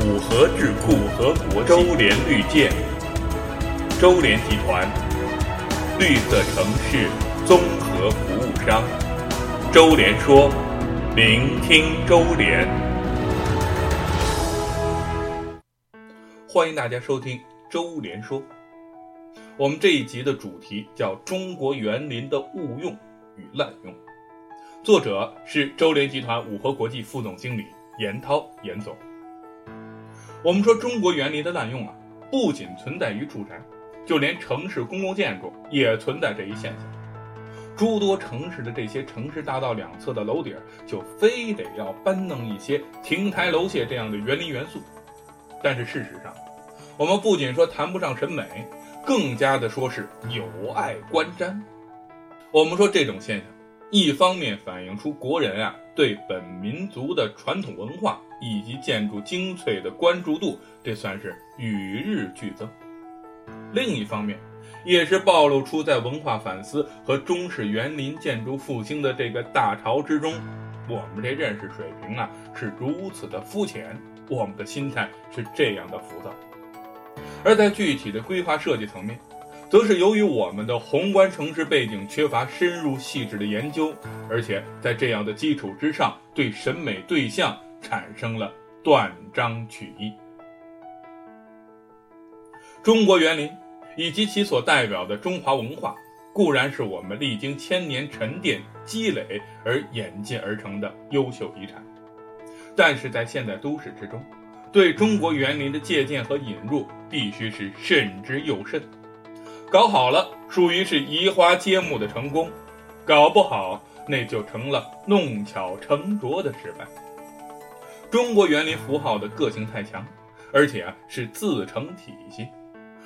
五河智库和国周联绿建，周联集团，绿色城市综合服务商。周联说，聆听周联。欢迎大家收听周联说。我们这一集的主题叫“中国园林的误用与滥用”，作者是周联集团五河国际副总经理严涛严总。我们说中国园林的滥用啊，不仅存在于住宅，就连城市公共建筑也存在这一现象。诸多城市的这些城市大道两侧的楼顶，就非得要搬弄一些亭台楼榭这样的园林元素。但是事实上，我们不仅说谈不上审美，更加的说是有碍观瞻。我们说这种现象，一方面反映出国人啊对本民族的传统文化。以及建筑精粹的关注度，这算是与日俱增。另一方面，也是暴露出在文化反思和中式园林建筑复兴的这个大潮之中，我们这认识水平啊是如此的肤浅，我们的心态是这样的浮躁。而在具体的规划设计层面，则是由于我们的宏观城市背景缺乏深入细致的研究，而且在这样的基础之上，对审美对象。产生了断章取义。中国园林以及其所代表的中华文化，固然是我们历经千年沉淀积累而演进而成的优秀遗产，但是在现代都市之中，对中国园林的借鉴和引入，必须是慎之又慎。搞好了，属于是移花接木的成功；搞不好，那就成了弄巧成拙的失败。中国园林符号的个性太强，而且啊是自成体系，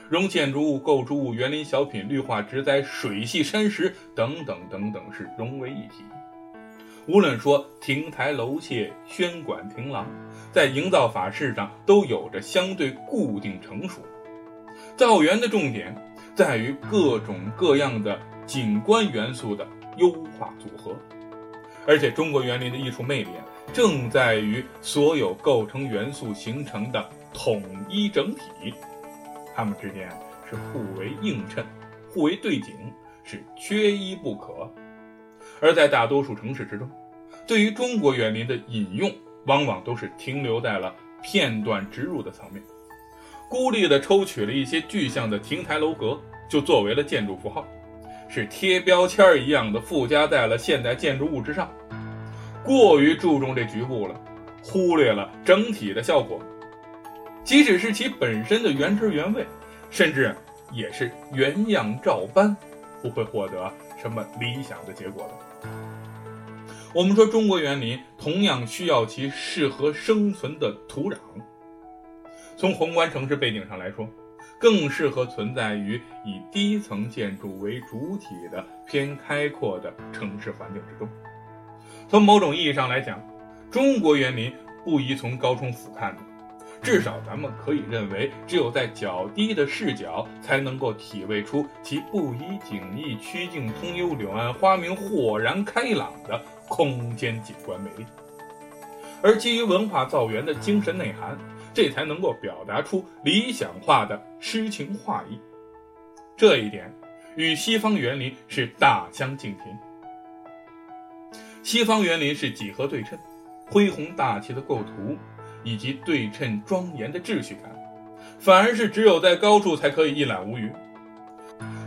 融建筑物、构筑物、园林小品、绿化植栽、水系山石等等等等是融为一体。无论说亭台楼榭、轩馆亭廊，在营造法式上都有着相对固定成熟。造园的重点在于各种各样的景观元素的优化组合，而且中国园林的艺术魅力啊。正在于所有构成元素形成的统一整体，它们之间是互为映衬、互为对景，是缺一不可。而在大多数城市之中，对于中国园林的引用，往往都是停留在了片段植入的层面，孤立地抽取了一些具象的亭台楼阁，就作为了建筑符号，是贴标签一样的附加在了现代建筑物之上。过于注重这局部了，忽略了整体的效果。即使是其本身的原汁原味，甚至也是原样照搬，不会获得什么理想的结果的。我们说中国园林同样需要其适合生存的土壤。从宏观城市背景上来说，更适合存在于以低层建筑为主体的偏开阔的城市环境之中。从某种意义上来讲，中国园林不宜从高处俯瞰的，至少咱们可以认为，只有在较低的视角，才能够体味出其不以景异、曲径通幽、柳暗花明、豁然开朗的空间景观魅力。而基于文化造园的精神内涵，这才能够表达出理想化的诗情画意。这一点与西方园林是大相径庭。西方园林是几何对称、恢宏大气的构图，以及对称庄严的秩序感，反而是只有在高处才可以一览无余。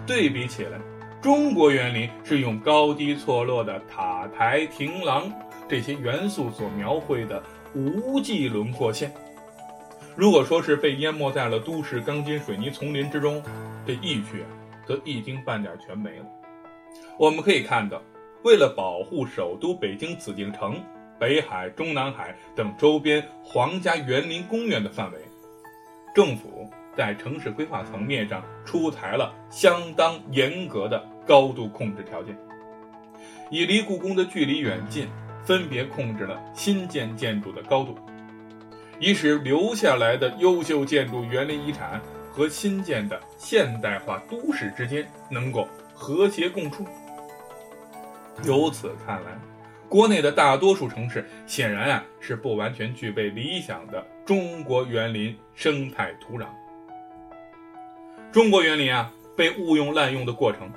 对比起来，中国园林是用高低错落的塔台、亭廊这些元素所描绘的无际轮廓线。如果说是被淹没在了都市钢筋水泥丛林之中，这意趣啊，则一丁半点全没了。我们可以看到。为了保护首都北京紫禁城、北海、中南海等周边皇家园林公园的范围，政府在城市规划层面上出台了相当严格的高度控制条件，以离故宫的距离远近分别控制了新建建筑的高度，以使留下来的优秀建筑园林遗产和新建的现代化都市之间能够和谐共处。由此看来，国内的大多数城市显然啊是不完全具备理想的中国园林生态土壤。中国园林啊被误用滥用的过程，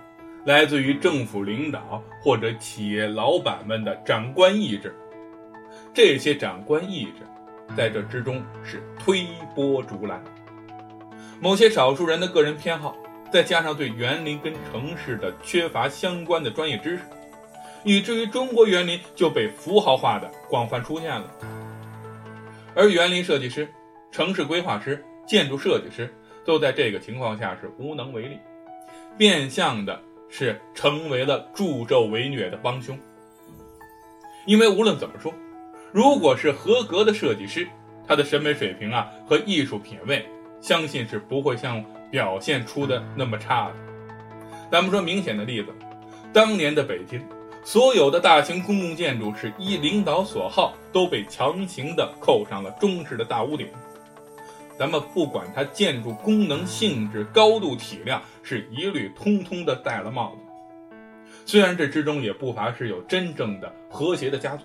来自于政府领导或者企业老板们的长官意志。这些长官意志在这之中是推波助澜，某些少数人的个人偏好，再加上对园林跟城市的缺乏相关的专业知识。以至于中国园林就被符号化的广泛出现了，而园林设计师、城市规划师、建筑设计师都在这个情况下是无能为力，变相的是成为了助纣为虐的帮凶。因为无论怎么说，如果是合格的设计师，他的审美水平啊和艺术品味，相信是不会像表现出的那么差的。咱们说明显的例子，当年的北京。所有的大型公共建筑是依领导所好，都被强行的扣上了中式的大屋顶。咱们不管它建筑功能性质、高度体量，是一律通通的戴了帽子。虽然这之中也不乏是有真正的和谐的家族，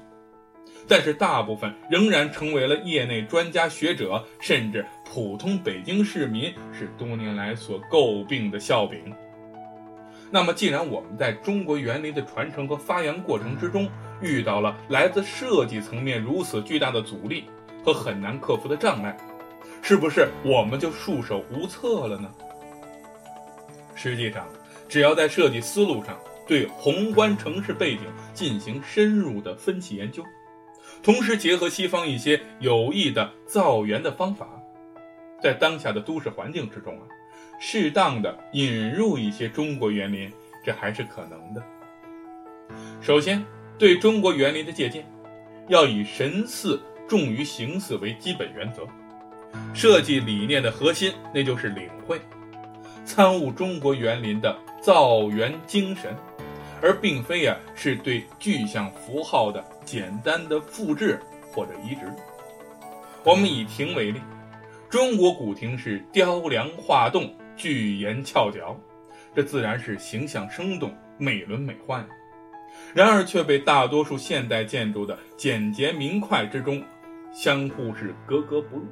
但是大部分仍然成为了业内专家学者，甚至普通北京市民是多年来所诟病的笑柄。那么，既然我们在中国园林的传承和发扬过程之中遇到了来自设计层面如此巨大的阻力和很难克服的障碍，是不是我们就束手无策了呢？实际上，只要在设计思路上对宏观城市背景进行深入的分析研究，同时结合西方一些有益的造园的方法，在当下的都市环境之中啊。适当的引入一些中国园林，这还是可能的。首先，对中国园林的借鉴，要以神似重于形似为基本原则。设计理念的核心，那就是领会、参悟中国园林的造园精神，而并非啊是对具象符号的简单的复制或者移植。我们以亭为例，中国古亭是雕梁画栋。巨岩翘角，这自然是形象生动、美轮美奂。然而，却被大多数现代建筑的简洁明快之中相互是格格不入。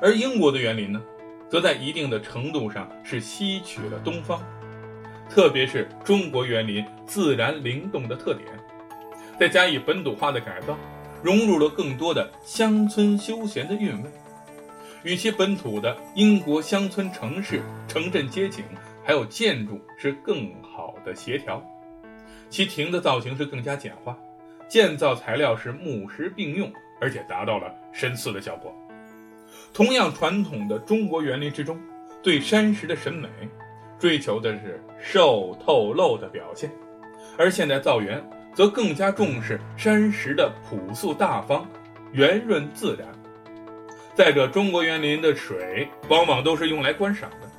而英国的园林呢，则在一定的程度上是吸取了东方，特别是中国园林自然灵动的特点，再加以本土化的改造，融入了更多的乡村休闲的韵味。与其本土的英国乡村、城市、城镇街景，还有建筑是更好的协调，其亭的造型是更加简化，建造材料是木石并用，而且达到了神似的效果。同样传统的中国园林之中，对山石的审美追求的是瘦透露的表现，而现代造园则更加重视山石的朴素大方、圆润自然。再者，中国园林的水往往都是用来观赏的，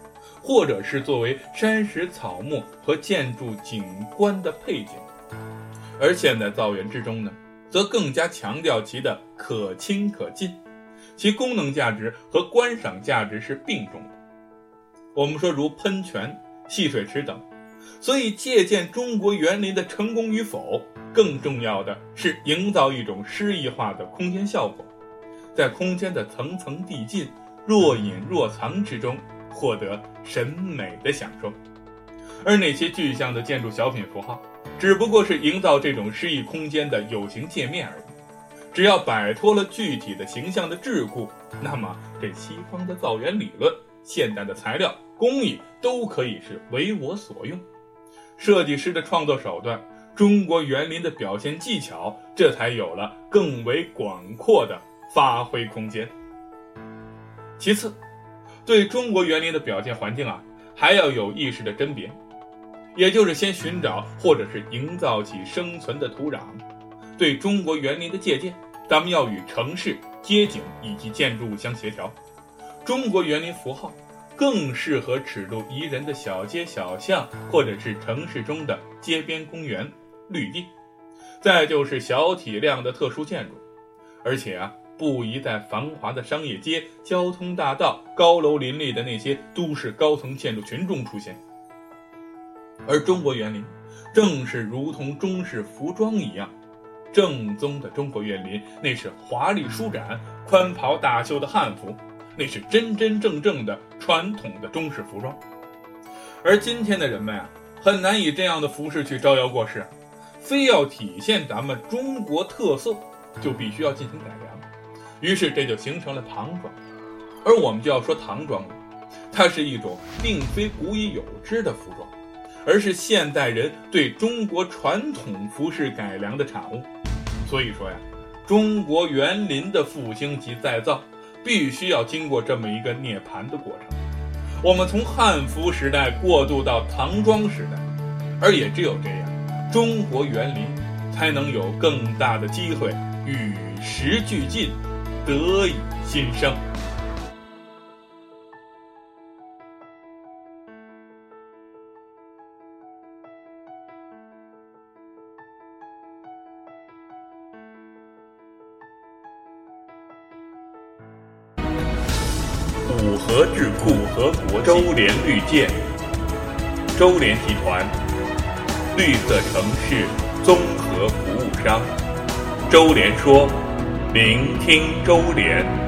或者是作为山石、草木和建筑景观的配景；而现代造园之中呢，则更加强调其的可亲可近，其功能价值和观赏价值是并重的。我们说如喷泉、戏水池等，所以借鉴中国园林的成功与否，更重要的是营造一种诗意化的空间效果。在空间的层层递进、若隐若藏之中，获得审美的享受，而那些具象的建筑小品符号，只不过是营造这种诗意空间的有形界面而已。只要摆脱了具体的形象的桎梏，那么这西方的造园理论、现代的材料工艺都可以是为我所用。设计师的创作手段，中国园林的表现技巧，这才有了更为广阔的。发挥空间。其次，对中国园林的表现环境啊，还要有意识的甄别，也就是先寻找或者是营造起生存的土壤。对中国园林的借鉴，咱们要与城市、街景以及建筑物相协调。中国园林符号更适合尺度宜人的小街小巷，或者是城市中的街边公园、绿地。再就是小体量的特殊建筑，而且啊。不宜在繁华的商业街、交通大道、高楼林立的那些都市高层建筑群中出现。而中国园林正是如同中式服装一样，正宗的中国园林那是华丽舒展、宽袍大袖的汉服，那是真真正正的传统的中式服装。而今天的人们啊，很难以这样的服饰去招摇过市，非要体现咱们中国特色，就必须要进行改良。于是这就形成了唐装。而我们就要说唐装了，它是一种并非古已有之的服装，而是现代人对中国传统服饰改良的产物。所以说呀，中国园林的复兴及再造，必须要经过这么一个涅槃的过程。我们从汉服时代过渡到唐装时代，而也只有这样，中国园林才能有更大的机会与时俱进，得以新生。五河智库和国周联绿建，周联集团，绿色城市综合服务商。周联说，聆听周连。